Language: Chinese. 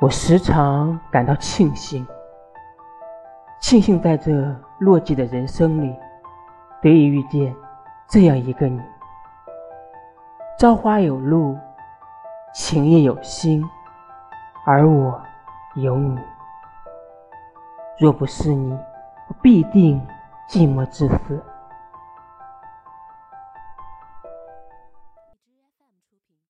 我时常感到庆幸，庆幸在这落寂的人生里，得以遇见这样一个你。朝花有露，情也有心，而我有你。若不是你，我必定寂寞至死。